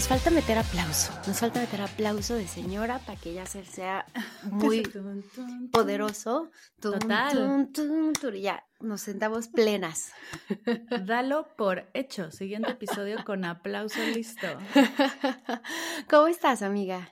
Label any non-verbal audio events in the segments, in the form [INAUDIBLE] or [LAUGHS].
Nos falta meter aplauso, nos falta meter aplauso de señora para que ella sea muy poderoso. Total. ya, nos sentamos plenas. [LAUGHS] Dalo por hecho. Siguiente episodio con aplauso listo. [LAUGHS] ¿Cómo estás, amiga?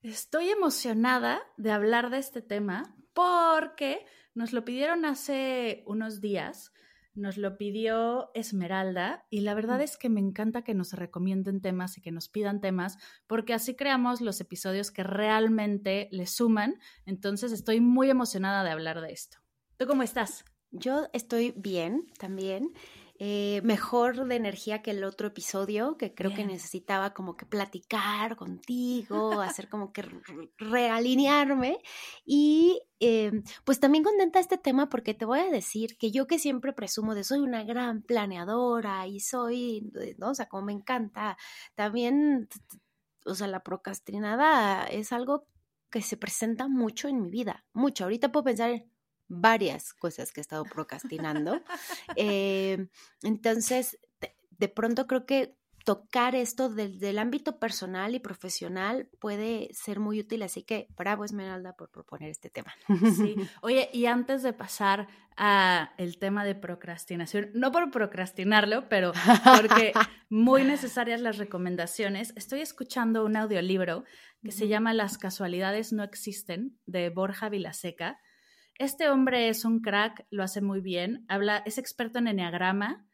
Estoy emocionada de hablar de este tema porque nos lo pidieron hace unos días nos lo pidió Esmeralda y la verdad es que me encanta que nos recomienden temas y que nos pidan temas porque así creamos los episodios que realmente le suman. Entonces estoy muy emocionada de hablar de esto. ¿Tú cómo estás? Yo estoy bien también. Eh, mejor de energía que el otro episodio, que creo que necesitaba como que platicar contigo, hacer [LAUGHS] como que realinearme. Y eh, pues también contenta este tema porque te voy a decir que yo que siempre presumo de soy una gran planeadora y soy, ¿no? O sea, como me encanta, también, o sea, la procrastinada es algo que se presenta mucho en mi vida, mucho. Ahorita puedo pensar varias cosas que he estado procrastinando. Eh, entonces, de, pronto creo que tocar esto desde el ámbito personal y profesional puede ser muy útil, así que bravo Esmeralda por proponer este tema. Sí, [LAUGHS] oye, y antes de pasar a el tema de procrastinación, no por procrastinarlo, pero porque [LAUGHS] muy necesarias las recomendaciones, estoy escuchando un audiolibro que se llama Las casualidades no existen de Borja Vilaseca este hombre es un crack, lo hace muy bien, habla, es experto en enneagrama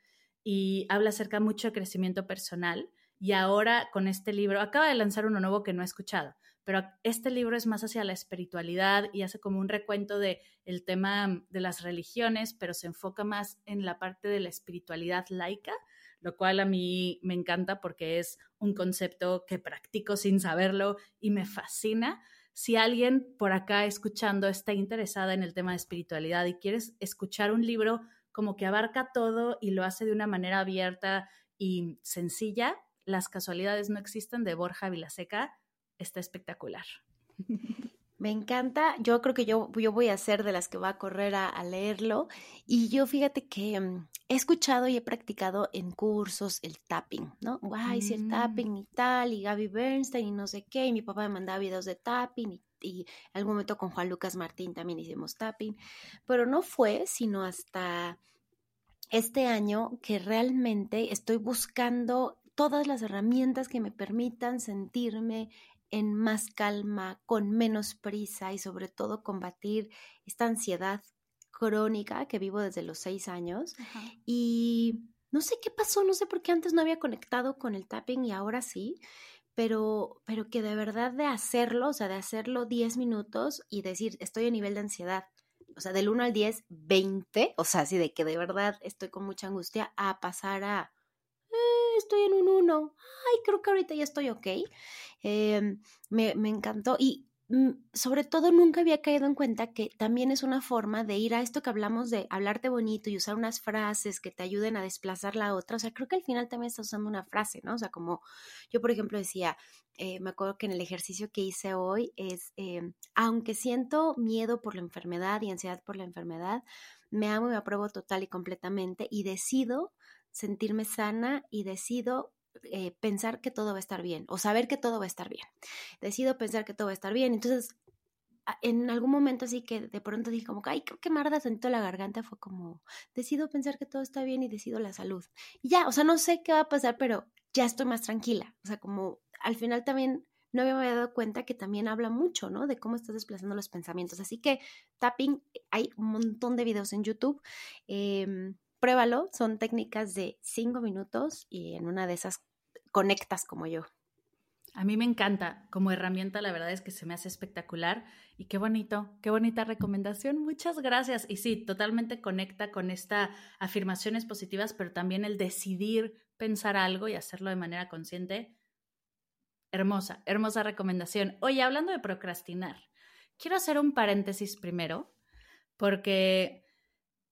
y habla acerca mucho de crecimiento personal. Y ahora con este libro, acaba de lanzar uno nuevo que no he escuchado, pero este libro es más hacia la espiritualidad y hace como un recuento de el tema de las religiones, pero se enfoca más en la parte de la espiritualidad laica, lo cual a mí me encanta porque es un concepto que practico sin saberlo y me fascina si alguien por acá escuchando está interesada en el tema de espiritualidad y quieres escuchar un libro como que abarca todo y lo hace de una manera abierta y sencilla, Las casualidades no existen de Borja Vilaseca está espectacular. [LAUGHS] Me encanta, yo creo que yo, yo voy a ser de las que va a correr a, leerlo y yo fíjate que mm, he escuchado y he practicado en cursos el tapping, ¿no? Guay, si el mm. tapping y tal, y Gaby Bernstein y no sé qué, y mi papá me mandaba videos de tapping y, y en algún momento con Juan Lucas Martín también hicimos tapping, pero no fue sino hasta este año que realmente estoy buscando todas las herramientas que me permitan sentirme en más calma, con menos prisa y sobre todo combatir esta ansiedad crónica que vivo desde los seis años. Y no sé qué pasó, no sé por qué antes no había conectado con el tapping y ahora sí, pero, pero que de verdad de hacerlo, o sea, de hacerlo 10 minutos y decir, estoy a nivel de ansiedad, o sea, del 1 al 10, 20, o sea, así de que de verdad estoy con mucha angustia, a pasar a estoy en un 1, ay, creo que ahorita ya estoy ok. Em, me, me encantó y mm, sobre todo nunca había caído en cuenta que también es una forma de ir a esto que hablamos de hablarte bonito y usar unas frases que te ayuden a desplazar la otra. O sea, creo que al final también estás usando una frase, ¿no? O sea, como yo, por ejemplo, decía, eh, me acuerdo que en el ejercicio que hice hoy es, em, aunque siento miedo por la enfermedad y ansiedad por la enfermedad, me amo y me apruebo total y completamente y decido sentirme sana y decido eh, pensar que todo va a estar bien o saber que todo va a estar bien. Decido pensar que todo va a estar bien. Entonces, en algún momento así que de pronto dije como, ay, creo que me arda tanto la garganta, fue como, decido pensar que todo está bien y decido la salud. Ya, o sea, no sé qué va a pasar, pero ya estoy más tranquila. O sea, como al final también no me había dado cuenta que también habla mucho, ¿no? De cómo estás desplazando los pensamientos. Así que tapping, hay un montón de videos en YouTube. Eh, pruébalo, son técnicas de cinco minutos y en una de esas conectas como yo. A mí me encanta como herramienta, la verdad es que se me hace espectacular y qué bonito, qué bonita recomendación. Muchas gracias. Y sí, totalmente conecta con estas afirmaciones positivas, pero también el decidir pensar algo y hacerlo de manera consciente. Hermosa, hermosa recomendación. Oye, hablando de procrastinar, quiero hacer un paréntesis primero, porque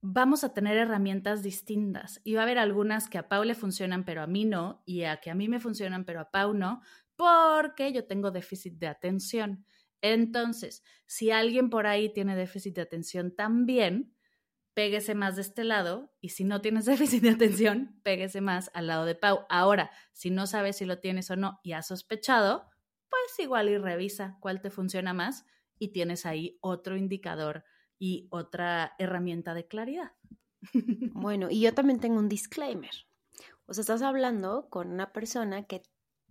vamos a tener herramientas distintas y va a haber algunas que a Pau le funcionan pero a mí no y a que a mí me funcionan pero a Pau no porque yo tengo déficit de atención. Entonces, si alguien por ahí tiene déficit de atención también, péguese más de este lado y si no tienes [LAUGHS] déficit de atención, péguese más al lado de Pau. Ahora, si no sabes si lo tienes o no y has sospechado, pues igual y revisa cuál te funciona más y tienes ahí otro indicador y otra herramienta de claridad. [LAUGHS] Bueno, y yo también tengo un disclaimer. O sea, estás hablando con una persona que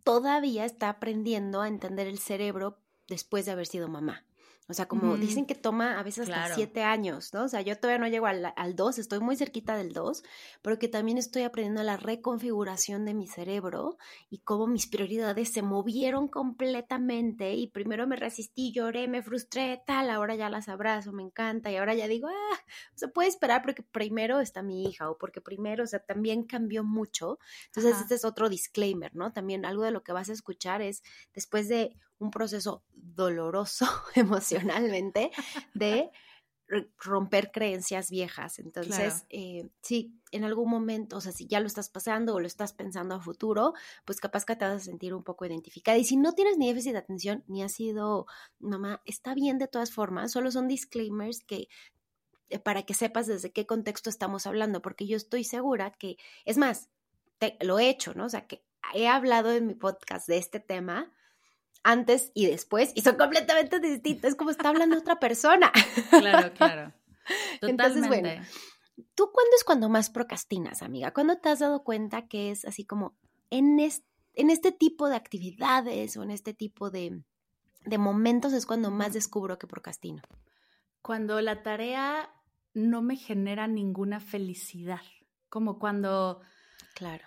todavía está aprendiendo a entender el cerebro después de haber sido mamá. O sea, como dicen que toma a veces hasta siete años, ¿no? O sea, yo todavía no llego al, al dos, estoy muy cerquita del dos, pero que también estoy aprendiendo la reconfiguración de mi cerebro y cómo mis prioridades se movieron completamente y primero me resistí, lloré, me frustré, tal, ahora ya las abrazo, me encanta y ahora ya digo, ah, se puede esperar porque primero está mi hija o porque primero, o sea, también cambió mucho. Entonces, este es otro disclaimer, ¿no? También algo de lo que vas a escuchar es después de un proceso doloroso [LAUGHS] emocionalmente de romper creencias viejas. Entonces, eh, sí, en algún momento, o sea, si ya lo estás pasando o lo estás pensando a futuro, pues capaz que te vas a sentir un poco identificada. Y si no tienes ni déficit de atención, ni has sido mamá, está bien de todas formas, solo son disclaimers que eh, para que sepas desde qué contexto estamos hablando, porque yo estoy segura que, es más, lo he hecho, ¿no? O sea, que he hablado en mi podcast de este tema antes y después y son completamente distintos. Es como está hablando otra persona. Claro, claro. Totalmente. [LAUGHS] Entonces, bueno, ¿tú cuándo es cuando más procrastinas, amiga? ¿Cuándo te has dado cuenta que es así como en este, en este tipo de actividades o en este tipo de, de momentos es cuando más descubro que procrastino? Cuando la tarea no me genera ninguna felicidad. Como cuando. Claro.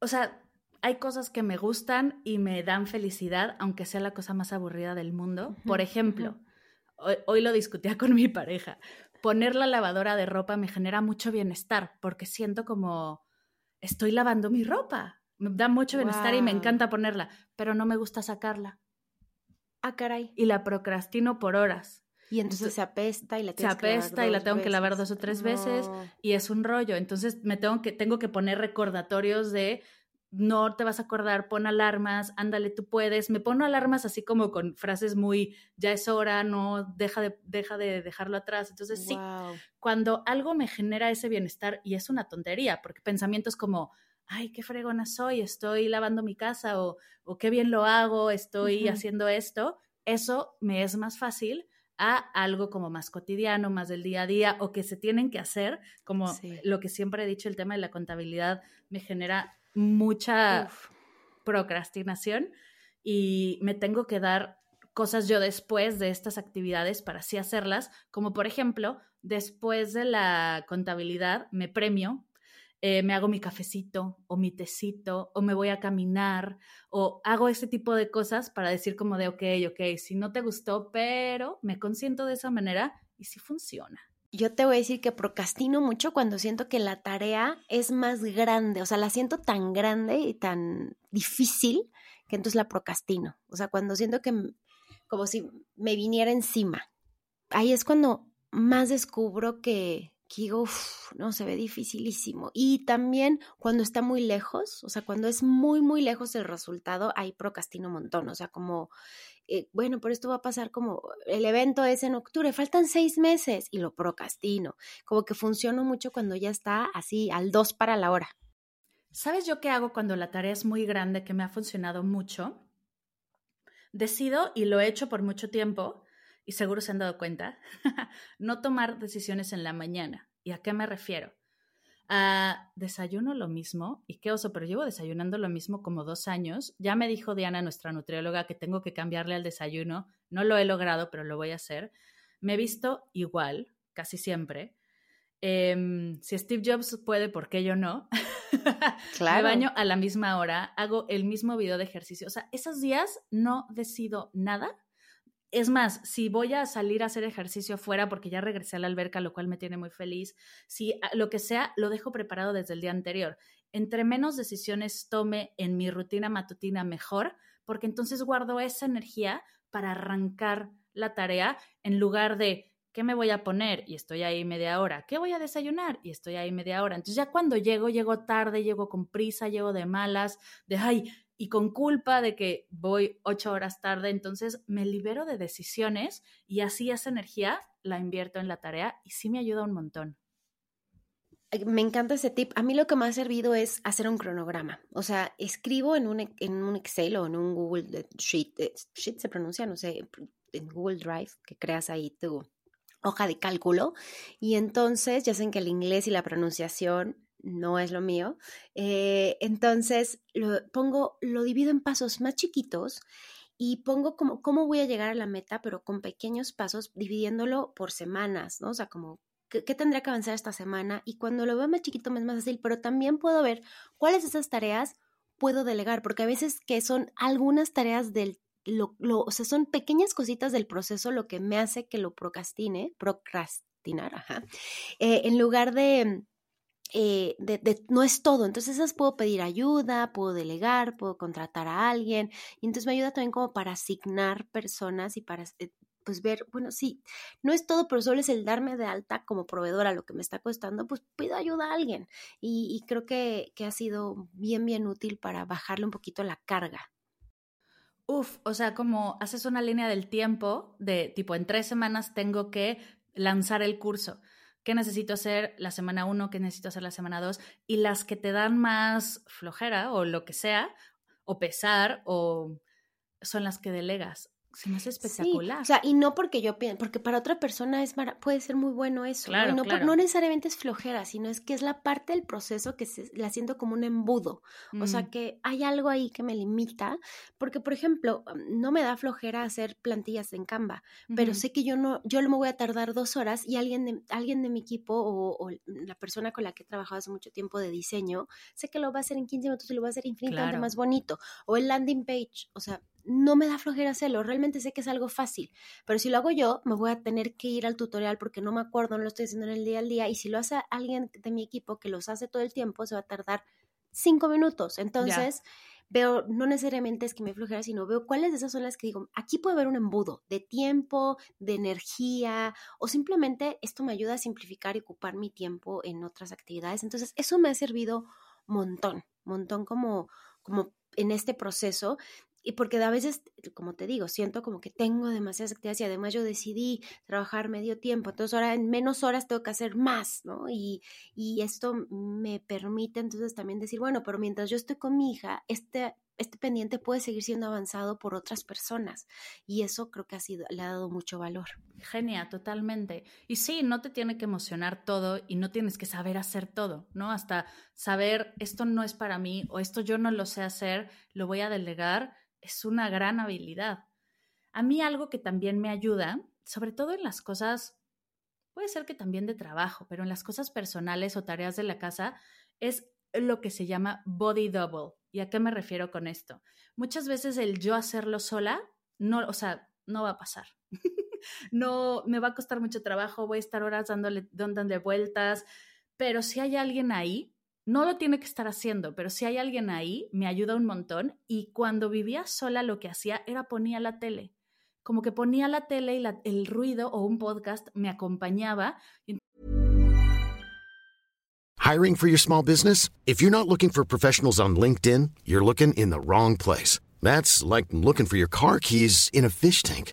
O sea, hay cosas que me gustan y me dan felicidad, aunque sea la cosa más aburrida del mundo. Por ejemplo, hoy, lo discutía con mi pareja. Poner la lavadora de ropa me genera mucho bienestar porque siento como estoy lavando mi ropa. Me da mucho bienestar y me encanta ponerla, pero no me gusta sacarla. Ah, caray. Y la procrastino por horas. Y entonces, se apesta y la Se apesta y la tengo que lavar dos o tres veces y es un rollo. Entonces me tengo que, tengo que poner recordatorios de no te vas a acordar, pon alarmas, ándale, tú puedes. Me pongo alarmas así como con frases muy, ya es hora, no, deja de, deja de dejarlo atrás. Entonces, sí, cuando algo me genera ese bienestar, y es una tontería, porque pensamientos como, ay, qué fregona soy, estoy lavando mi casa, o, o qué bien lo hago, estoy haciendo esto, eso me es más fácil a algo como más cotidiano, más del día a día, o que se tienen que hacer, como lo que siempre he dicho, el tema de la contabilidad me genera mucha procrastinación y me tengo que dar cosas yo después de estas actividades para así hacerlas, como por ejemplo, después de la contabilidad me premio, eh, me hago mi cafecito o mi tecito o me voy a caminar o hago ese tipo de cosas para decir como de, ok, ok, si no te gustó, pero me consiento de esa manera y si funciona yo te voy a decir que procrastino mucho cuando siento que la tarea es más grande, o sea, la siento tan grande y tan difícil que entonces la procrastino. O sea, cuando siento que como si me viniera encima. Ahí es cuando más descubro que, que digo, no, se ve dificilísimo. Y también cuando está muy lejos, o sea, cuando es muy, muy lejos el resultado, ahí procrastino un montón. O sea, como eh, bueno, pero esto va a pasar como, el evento es en octubre, faltan seis meses y lo procrastino. Como que funciona mucho cuando ya está así al dos para la hora. ¿Sabes yo qué hago cuando la tarea es muy grande, que me ha funcionado mucho? Decido, y lo he hecho por mucho tiempo, y seguro se han dado cuenta, [LAUGHS] no tomar decisiones en la mañana. ¿Y a qué me refiero? Ah, desayuno lo mismo, y qué oso, pero llevo desayunando lo mismo como dos años. Ya me dijo Diana, nuestra nutrióloga, que tengo que cambiarle al desayuno. No lo he logrado, pero lo voy a hacer. Me he visto igual, casi siempre. Em, si Steve Jobs puede, ¿por qué yo no? [LAUGHS] Claro. me baño a la misma hora, hago el mismo video de ejercicio. O sea, esos días no decido nada es más, si voy a salir a hacer ejercicio afuera porque ya regresé a la alberca, lo cual me tiene muy feliz, si lo que sea, lo dejo preparado desde el día anterior. Entre menos decisiones tome en mi rutina matutina, mejor, porque entonces guardo esa energía para arrancar la tarea en lugar de ¿qué me voy a poner? Y estoy ahí media hora. ¿Qué voy a desayunar? Y estoy ahí media hora. Entonces ya cuando llego, llego tarde, llego con prisa, llego de malas, de, ay, y con culpa de que voy ocho horas tarde, entonces me libero de decisiones y así esa energía la invierto en la tarea y sí me ayuda un montón. Me encanta ese tip. A mí lo que me ha servido es hacer un cronograma. O sea, escribo en un, en un Excel o en un Google Sheet. Eh, sheet se pronuncia, no sé, en Google Drive, que creas ahí tu hoja de cálculo. Y entonces, ya saben que el inglés y la pronunciación no es lo mío. Eh, entonces, lo pongo, lo divido en pasos más chiquitos y pongo como cómo voy a llegar a la meta, pero con pequeños pasos, dividiéndolo por semanas, ¿no? O sea, como qué, tendría que avanzar esta semana y cuando lo veo más chiquito me es más fácil, pero también puedo ver cuáles de esas tareas puedo delegar, porque a veces que son algunas tareas del lo, o sea, son pequeñas cositas del proceso lo que me hace que lo procrastine, procrastinar, ajá, eh, en lugar de, eh, no es todo. Entonces esas puedo pedir ayuda, puedo delegar, puedo contratar a alguien. Y entonces me ayuda también como para asignar personas y para eh, pues ver, bueno, sí, no es todo, pero solo es el darme de alta como proveedora lo que me está costando, pues pido ayuda a alguien. Y, y creo que, que ha sido bien, bien útil para bajarle un poquito la carga. Uf, o sea, como haces una línea del tiempo de tipo en tres semanas tengo que lanzar el curso qué necesito hacer la semana uno, qué necesito hacer la semana dos, y las que te dan más flojera o lo que sea, o pesar, o son las que delegas se me hace espectacular. o sea, y no porque yo pienso, porque para otra persona es puede ser muy bueno eso. ¿no? no, no, necesariamente es flojera, sino es que es la parte del proceso que se, la siento como un embudo. O sea, mm. que hay algo ahí que me limita, porque, por ejemplo, no me da flojera hacer plantillas en Canva, pero sé que yo no, yo me voy a tardar dos horas y alguien de, alguien de mi equipo o, la persona con la que he trabajado hace mucho tiempo de diseño, sé que lo va a hacer en 15 minutos y lo va a hacer infinitamente más bonito. O el landing page, o sea, no me da flojera hacerlo, realmente sé que es algo fácil, pero si lo hago yo, me voy a tener que ir al tutorial porque no me acuerdo, no lo estoy haciendo en el día al día, y si lo hace alguien de mi equipo que los hace todo el tiempo, se va a tardar cinco minutos. Entonces, veo, no necesariamente es que me flojera, sino veo cuáles de esas son las que digo, aquí puede haber un embudo de tiempo, de energía, o simplemente esto me ayuda a simplificar y ocupar mi tiempo en otras actividades. Entonces, eso me ha servido montón, montón como como en este proceso y porque a veces, como te digo, siento como que tengo demasiadas actividades y además yo decidí trabajar medio tiempo, entonces ahora en menos horas tengo que hacer más, ¿no? Y, y esto me permite entonces también decir, bueno, pero mientras yo estoy con mi hija, este, este pendiente puede seguir siendo avanzado por otras personas y eso creo que ha sido, le ha dado mucho valor. Genial, totalmente. Y sí, no te tiene que emocionar todo y no tienes que saber hacer todo, ¿no? Hasta saber esto no es para mí o esto yo no lo sé hacer, lo voy a delegar es una gran habilidad. A mí algo que también me ayuda, sobre todo en las cosas, puede ser que también de trabajo, pero en las cosas personales o tareas de la casa, es lo que se llama body double. ¿Y a qué me refiero con esto? Muchas veces el yo hacerlo sola, no, o sea, no va a pasar. [LAUGHS] no, me va a costar mucho trabajo, voy a estar horas dándole, dándole vueltas, pero si hay alguien ahí, no lo tiene que estar haciendo, pero si hay alguien ahí, me ayuda un montón. Y cuando vivía sola, lo que hacía era ponía la tele. Como que ponía la tele y el ruido o un podcast me acompañaba. Hiring for your small business? If you're not looking for professionals on LinkedIn, you're looking in the wrong place. That's like looking for your car keys in a fish tank.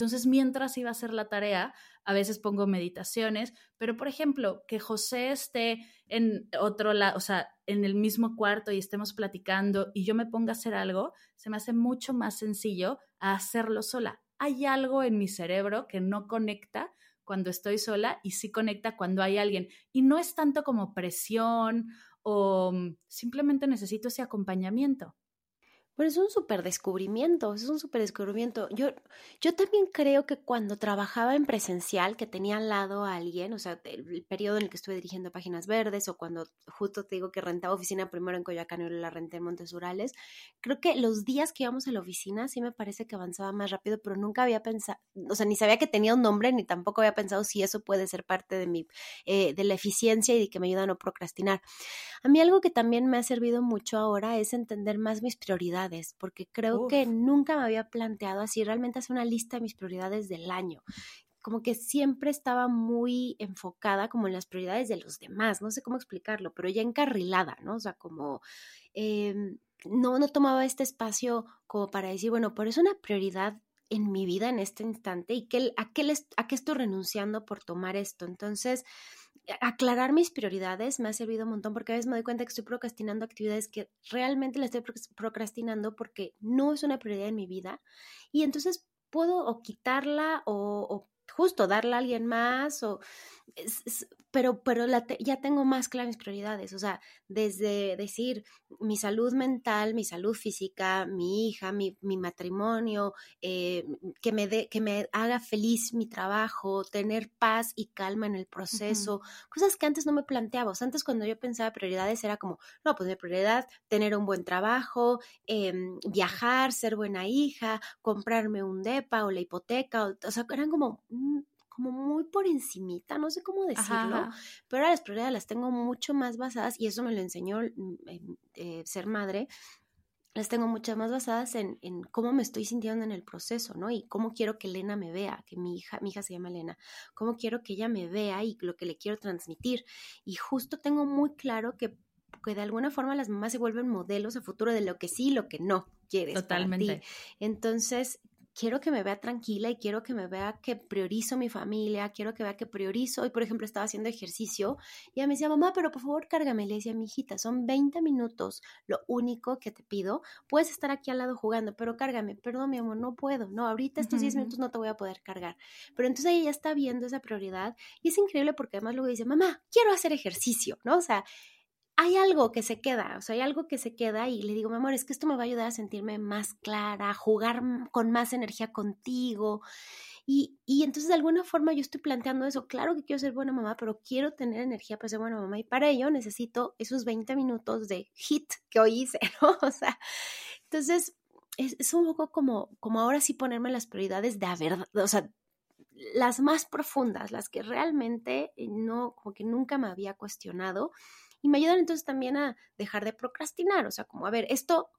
Entonces, mientras iba a hacer la tarea, a veces pongo meditaciones, pero por ejemplo, que José esté en otro lado, o sea, en el mismo cuarto y estemos platicando y yo me ponga a hacer algo, se me hace mucho más sencillo a hacerlo sola. Hay algo en mi cerebro que no conecta cuando estoy sola y sí conecta cuando hay alguien. Y no es tanto como presión o mm, simplemente necesito ese acompañamiento. Pero es un súper descubrimiento, es un súper descubrimiento. Yo, yo también creo que cuando trabajaba en presencial, que tenía al lado a alguien, o sea, el, periodo en el que estuve dirigiendo Páginas Verdes o cuando justo te digo que rentaba oficina primero en Coyoacán y la renté en Montes Urales, creo que los días que íbamos a la oficina sí me parece que avanzaba más rápido, pero nunca había pensado, o sea, ni sabía que tenía un nombre, ni tampoco había pensado si eso puede ser parte de mi, eh, de la eficiencia y de que me ayuda a no procrastinar. A mí algo que también me ha servido mucho ahora es entender más mis prioridades porque creo que nunca me había planteado así realmente hacer una lista de mis prioridades del año. Como que siempre estaba muy enfocada como en las prioridades de los demás, no sé cómo explicarlo, pero ya encarrilada, ¿no? O sea, como em, no, no tomaba este espacio como para decir, bueno, pero es una prioridad en mi vida en este instante y que, a, qué les, a qué estoy renunciando por tomar esto. Entonces, aclarar mis prioridades me ha servido un montón porque a veces me doy cuenta que estoy procrastinando actividades que realmente las estoy procrastinando porque no es una prioridad en mi vida y entonces puedo o quitarla o, o justo darle a alguien más o pero, pero ya tengo más claras mis prioridades, o sea, desde decir mi salud mental, mi salud física, mi hija, mi, matrimonio, eh, que, me de, que me haga feliz mi trabajo, tener paz y calma en el proceso, cosas que antes no me planteaba, o sea, antes cuando yo pensaba prioridades era como, no, pues mi prioridad, tener un buen trabajo, em, viajar, ser buena hija, comprarme un DEPA o la hipoteca, o, o sea, eran como mm, por encimita, no sé cómo decirlo, pero las prioridades las tengo mucho más basadas y eso me lo enseñó mm, eh, ser madre, las tengo muchas más basadas en, en, cómo me estoy sintiendo en el proceso, ¿no? Y cómo quiero que Elena me vea, que mi hija, mi hija se llama Elena, cómo quiero que ella me vea y lo que le quiero transmitir. Y justo tengo muy claro que, que de alguna forma las mamás se vuelven modelos a futuro de lo que sí y lo que no quieres. Totalmente. Entonces, quiero que me vea tranquila y quiero que me vea que priorizo mi familia, quiero que vea que priorizo. Hoy, por ejemplo, estaba haciendo ejercicio y ella me decía, mamá, pero por favor cárgame. Le decía, mi hijita, son 20 minutos lo único que te pido. Puedes estar aquí al lado jugando, pero cárgame. Perdón, mi amor, no puedo. No, ahorita estos 10 minutos no te voy a poder cargar. Pero entonces ella ya está viendo esa prioridad y es increíble porque además luego dice, mamá, quiero hacer ejercicio, ¿no? O sea, hay algo que se queda, o sea, hay algo que se queda y le digo, mi amor, es que esto me va a ayudar a sentirme más clara, a jugar con más energía contigo. Y, y, entonces de alguna forma yo estoy planteando eso, claro que quiero ser buena mamá, pero quiero tener energía para ser buena mamá y para ello necesito esos 20 minutos de hit que hoy hice, [LAUGHS] ¿no? O sea, entonces es, es un poco como, como ahora sí ponerme las prioridades de verdad, o sea, las más profundas, las que realmente no, como que nunca me había cuestionado y me ayudan entonces también a dejar de procrastinar, o sea, como, a ver, esto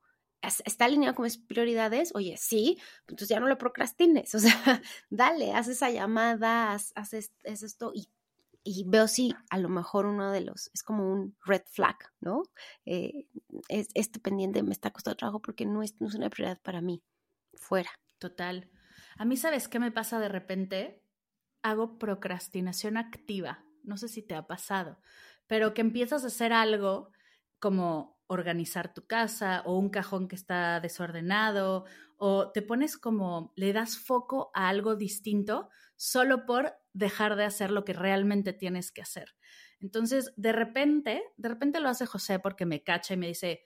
está alineado con mis prioridades, oye, sí, pues, entonces ya no lo procrastines, [LAUGHS] o sea, dale, haz esa llamada, haz, esto y, y, veo si a lo mejor uno de los, es como un red flag, ¿no? Eh, es, este pendiente me está costando trabajo porque no es, no es una prioridad para mí, fuera. Total. A mí, ¿sabes qué me pasa de repente? Hago procrastinación activa. No sé si te ha pasado pero que empiezas a hacer algo como organizar tu casa o un cajón que está desordenado o te pones como, le das foco a algo distinto solo por dejar de hacer lo que realmente tienes que hacer. Entonces, de repente, de repente lo hace José porque me cacha y me dice,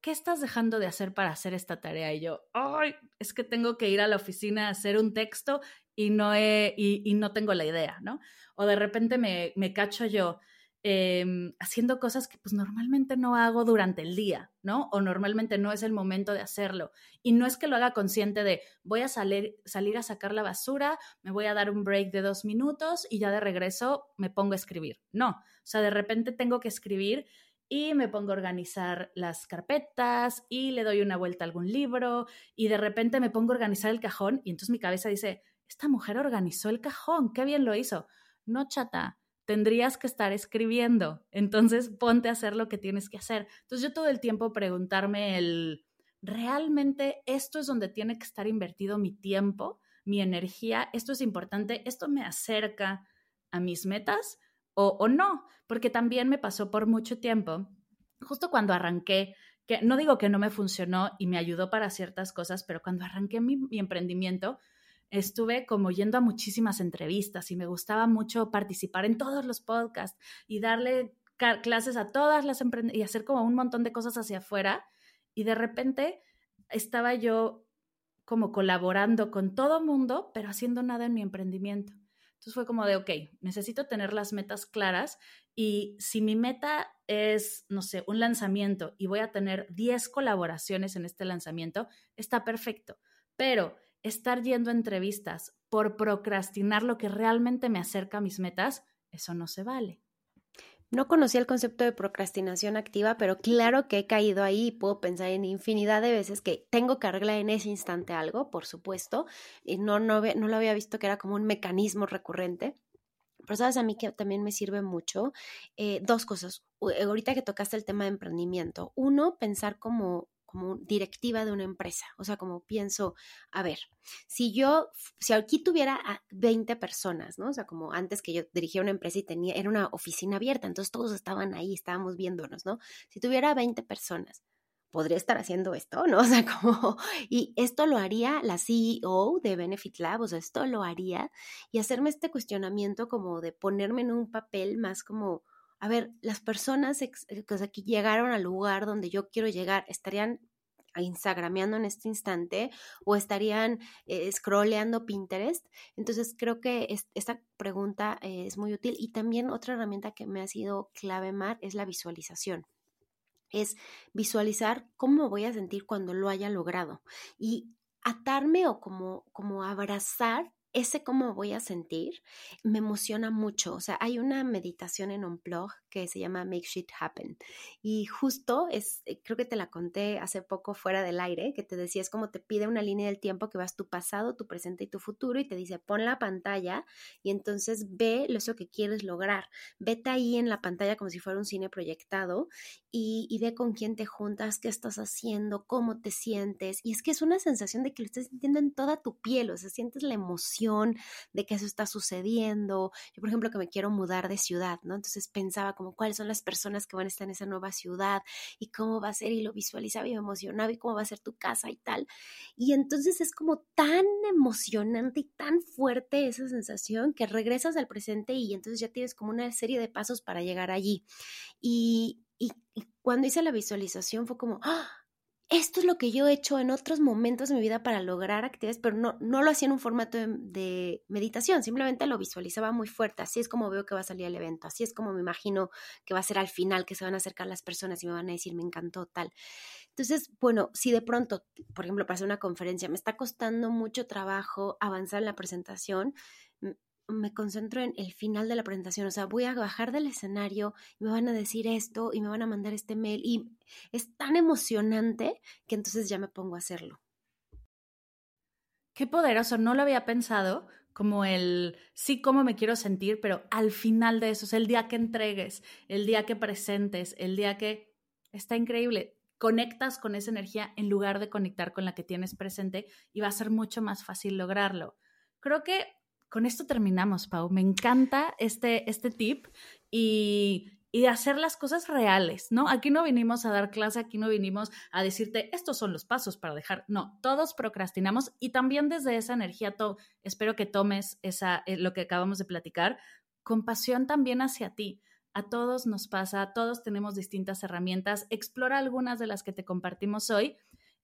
¿qué estás dejando de hacer para hacer esta tarea? Y yo, ay, es que tengo que ir a la oficina a hacer un texto y no, he, y, no tengo la idea, ¿no? O de repente me, me cacho yo, Em, haciendo cosas que pues normalmente no hago durante el día, ¿no? O normalmente no es el momento de hacerlo. Y no es que lo haga consciente de voy a salir, salir a sacar la basura, me voy a dar un break de dos minutos y ya de regreso me pongo a escribir. No, o sea, de repente tengo que escribir y me pongo a organizar las carpetas y le doy una vuelta a algún libro y de repente me pongo a organizar el cajón y entonces mi cabeza dice, esta mujer organizó el cajón, qué bien lo hizo. No, chata, tendrías que estar escribiendo. Entonces, ponte a hacer lo que tienes que hacer. Entonces, yo todo el tiempo preguntarme el, ¿realmente esto es donde tiene que estar invertido mi tiempo, mi energía? ¿Esto es importante? ¿Esto me acerca a mis metas o, o no? Porque también me pasó por mucho tiempo, justo cuando arranqué, que no digo que no me funcionó y me ayudó para ciertas cosas, pero cuando arranqué mi, mi emprendimiento, estuve como yendo a muchísimas entrevistas y me gustaba mucho participar en todos los podcasts y darle clases a todas las empresas y hacer como un montón de cosas hacia afuera. Y de repente estaba yo como colaborando con todo mundo, pero haciendo nada en mi emprendimiento. Entonces fue como de, ok, necesito tener las metas claras y si mi meta es, no sé, un lanzamiento y voy a tener 10 colaboraciones en este lanzamiento, está perfecto. Pero estar yendo a entrevistas por procrastinar lo que realmente me acerca a mis metas, eso no se vale. No conocía el concepto de procrastinación activa, pero claro que he caído ahí y puedo pensar en infinidad de veces que tengo que arreglar en ese instante algo, por supuesto, y no, no, no lo había visto que era como un mecanismo recurrente. Pero sabes a mí que también me sirve mucho eh, dos cosas. Ahorita que tocaste el tema de emprendimiento, uno, pensar como como directiva de una empresa. O sea, como pienso, a ver, si yo, si aquí tuviera a 20 personas, ¿no? O sea, como antes que yo dirigía una empresa y tenía, era una oficina abierta, entonces todos estaban ahí, estábamos viéndonos, ¿no? Si tuviera 20 personas, podría estar haciendo esto, ¿no? [LAUGHS] O sea, como, y esto lo haría la CEO de Benefit Lab, o sea, esto lo haría, y hacerme este cuestionamiento como de ponerme en un papel más como, a ver, las personas eh, que llegaron al lugar donde yo quiero llegar, ¿estarían instagrameando en este instante o estarían eh, scrolleando Pinterest? Entonces creo que esta pregunta eh, es muy útil. Y también otra herramienta que me ha sido clave, Mar, es la visualización. Es visualizar cómo voy a sentir cuando lo haya logrado. Y atarme o como, como abrazar ese cómo voy a sentir me emociona mucho. O sea, hay una meditación en Unplug que se llama Make Shit Happen. Y justo es, eh, creo que te la conté hace poco fuera del aire, que te decía, es como te pide una línea del tiempo que vas tu pasado, tu presente y tu futuro y te dice, pon la pantalla y entonces ve eso que quieres lograr. Vete ahí en la pantalla como si fuera un cine proyectado y, y ve con quién te juntas, qué estás haciendo, cómo te sientes. Y es que es una sensación de que lo estás sintiendo en toda tu piel, o sea, sientes la emoción de que eso está sucediendo. Yo, por ejemplo, que me quiero mudar de ciudad, ¿no? Entonces pensaba como cuáles son las personas que van a estar en esa nueva ciudad y cómo va a ser y lo visualizaba y me emocionaba y cómo va a ser tu casa y tal. Y entonces es como tan emocionante y tan fuerte esa sensación que regresas al presente y entonces ya tienes como una serie de pasos para llegar allí. Y, y, cuando hice la visualización fue como, ¡ah! Esto es lo que yo he hecho en otros momentos de mi vida para lograr actividades, pero no, no lo hacía en un formato de, meditación, simplemente lo visualizaba muy fuerte. Así es como veo que va a salir el evento, así es como me imagino que va a ser al final, que se van a acercar las personas y me van a decir, me encantó tal. Entonces, bueno, si de pronto, por ejemplo, para hacer una conferencia, me está costando mucho trabajo avanzar en la presentación, me concentro en el final de la presentación, o sea, voy a bajar del escenario y me van a decir esto y me van a mandar este mail y es tan emocionante que entonces ya me pongo a hacerlo. Qué poderoso, no lo había pensado como el sí, cómo me quiero sentir, pero al final de eso, es el día que entregues, el día que presentes, el día que está increíble, conectas con esa energía en lugar de conectar con la que tienes presente y va a ser mucho más fácil lograrlo. Creo que con esto terminamos, Pau. Me encanta este, este tip y, y hacer las cosas reales, ¿no? Aquí no vinimos a dar clase, aquí no vinimos a decirte, estos son los pasos para dejar. No, todos procrastinamos y también desde esa energía, espero que tomes esa, eh, lo que acabamos de platicar, compasión también hacia ti. A todos nos pasa, todos tenemos distintas herramientas. Explora algunas de las que te compartimos hoy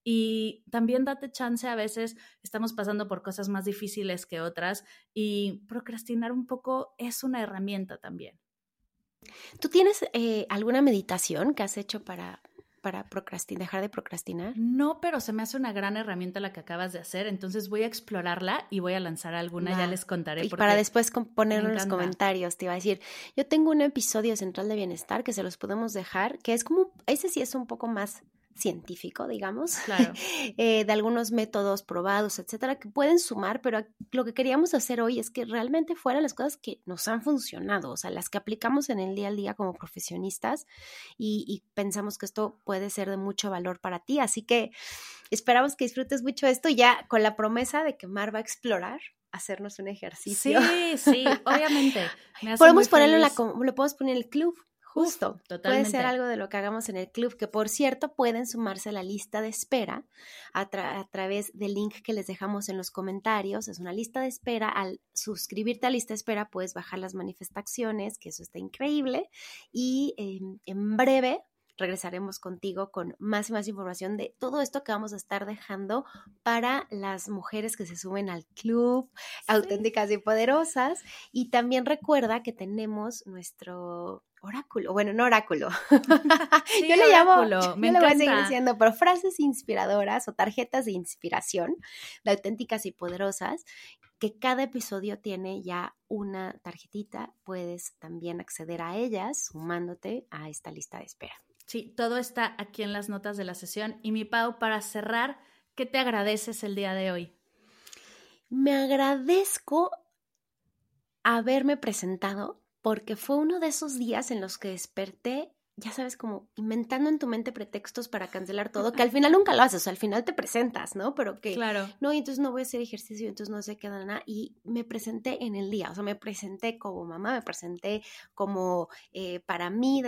y también date chance, a veces estamos pasando por cosas más difíciles que otras y procrastinar un poco es una herramienta también. ¿Tú tienes eh, alguna meditación que has hecho para, para procrastinar, dejar de procrastinar? No, pero se me hace una gran herramienta la que acabas de hacer, entonces voy a explorarla y voy a lanzar alguna, ya les contaré. Y para después ponerlo en los comentarios, te iba a decir, yo tengo un episodio central de bienestar que se los podemos dejar, que es como, ese sí es un poco más científico, digamos, [LAUGHS] eh, de algunos métodos probados, etcétera, que pueden sumar, pero lo que queríamos hacer hoy es que realmente fueran las cosas que nos han funcionado, o sea, las que aplicamos en el día a día como profesionistas y, pensamos que esto puede ser de mucho valor para ti. Así que esperamos que disfrutes mucho esto ya con la promesa de que Mar va a explorar hacernos un ejercicio. Sí, sí, [LAUGHS] obviamente. podemos ponerlo en la, lo podemos poner en el club. Justo, puede ser algo de lo que hagamos en el club, que por cierto pueden sumarse a la lista de espera a, través del link que les dejamos en los comentarios. Es una lista de espera. Al suscribirte a la lista de espera puedes bajar las manifestaciones, que eso está increíble. Y em, en breve regresaremos contigo con más y más información de todo esto que vamos a estar dejando para las mujeres que se suben al club, auténticas y poderosas. Y también recuerda que tenemos nuestro oráculo, bueno, no oráculo. [LAUGHS] yo le llamo, me yo le voy a seguir diciendo, pero frases inspiradoras o tarjetas de inspiración de auténticas y poderosas, que cada episodio tiene ya una tarjetita, puedes también acceder a ellas sumándote a esta lista de espera. Sí, todo está aquí en las notas de la sesión. Y mi Pau, para cerrar, ¿qué te agradeces el día de hoy? Me agradezco haberme presentado porque fue uno de esos días en los que desperté, ya sabes, como inventando en tu mente pretextos para cancelar todo, que al final nunca lo haces, o sea, al final te presentas, ¿no? Pero que, claro. no, y entonces no voy a hacer ejercicio, entonces no sé qué nada, y me presenté en el día, o sea, me presenté como mamá, me presenté como eh, para mí,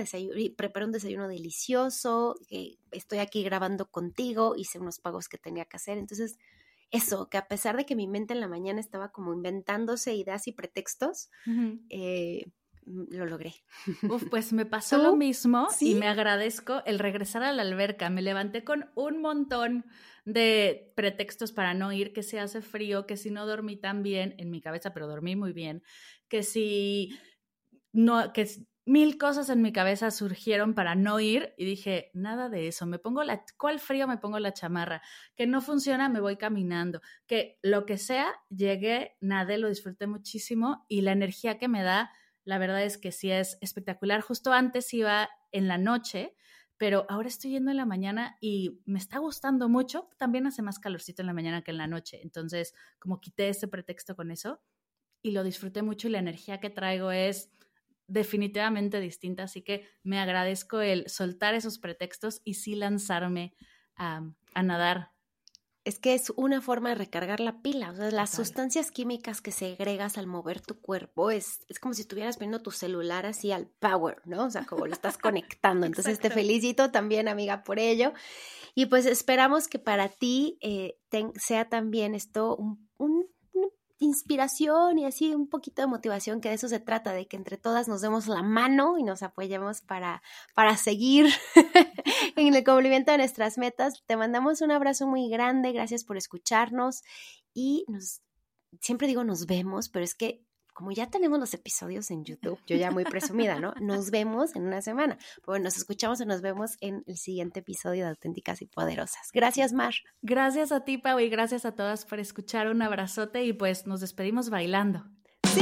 preparé un desayuno delicioso, que estoy aquí grabando contigo, hice unos pagos que tenía que hacer, entonces eso, que a pesar de que mi mente en la mañana estaba como inventándose ideas y pretextos, eh, lo logré. Uf, [LAUGHS] pues me pasó lo mismo y me agradezco el regresar a la alberca. Me levanté con un montón de pretextos para no ir, que si hace frío, que si no dormí tan bien en mi cabeza, pero dormí muy bien, que si no, que mil cosas en mi cabeza surgieron para no ir y dije, nada de eso, me pongo la, ¿cuál frío me pongo la chamarra? Que no funciona, me voy caminando, que lo que sea, llegué, nadé, lo disfruté muchísimo y la energía que me da la verdad es que sí es espectacular. Justo antes iba en la noche, pero ahora estoy yendo en la mañana y me está gustando mucho. También hace más calorcito en la mañana que en la noche. Entonces, como quité ese pretexto con eso y lo disfruté mucho y la energía que traigo es definitivamente distinta. Así que me agradezco el soltar esos pretextos y sí lanzarme a, a nadar es que es una forma de recargar la pila. O sea, las sustancias químicas que segregas al mover tu cuerpo es, es como si estuvieras viendo tu celular así al power, ¿no? O sea, como lo estás conectando. [LAUGHS] Entonces te felicito también, amiga, por ello. Y pues esperamos que para ti eh, sea también esto un, un inspiración y así un poquito de motivación, que de eso se trata, de que entre todas nos demos la mano y nos apoyemos para, para seguir [LAUGHS] [LAUGHS] en el cumplimiento de nuestras metas. Te mandamos un abrazo muy grande, gracias por escucharnos y nos, siempre digo nos vemos, pero es que como ya tenemos los episodios en YouTube, yo ya muy presumida, ¿no? [LAUGHS] Nos vemos en una semana. Bueno, nos escuchamos y nos vemos en el siguiente episodio de Auténticas y Poderosas. Gracias, Mar. Gracias a ti, Pau, y gracias a todas por escuchar. Un abrazote y pues nos despedimos bailando. Sí.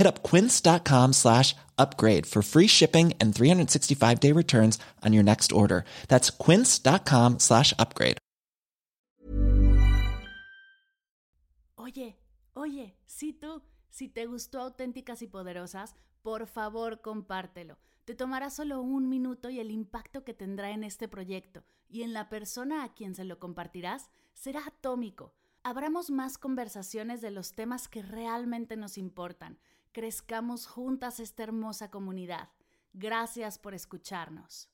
Hit up quince.com slash upgrade for free shipping and 365 day returns on your next order. That's quince.com slash upgrade. Oye, oye, si tú, si te gustó Auténticas y Poderosas, por favor compártelo. Te tomará solo un minuto y el impacto que tendrá en este proyecto y en la persona a quien se lo compartirás será atómico. Abramos más conversaciones de los temas que realmente nos importan crezcamos juntas esta hermosa comunidad. Gracias por escucharnos.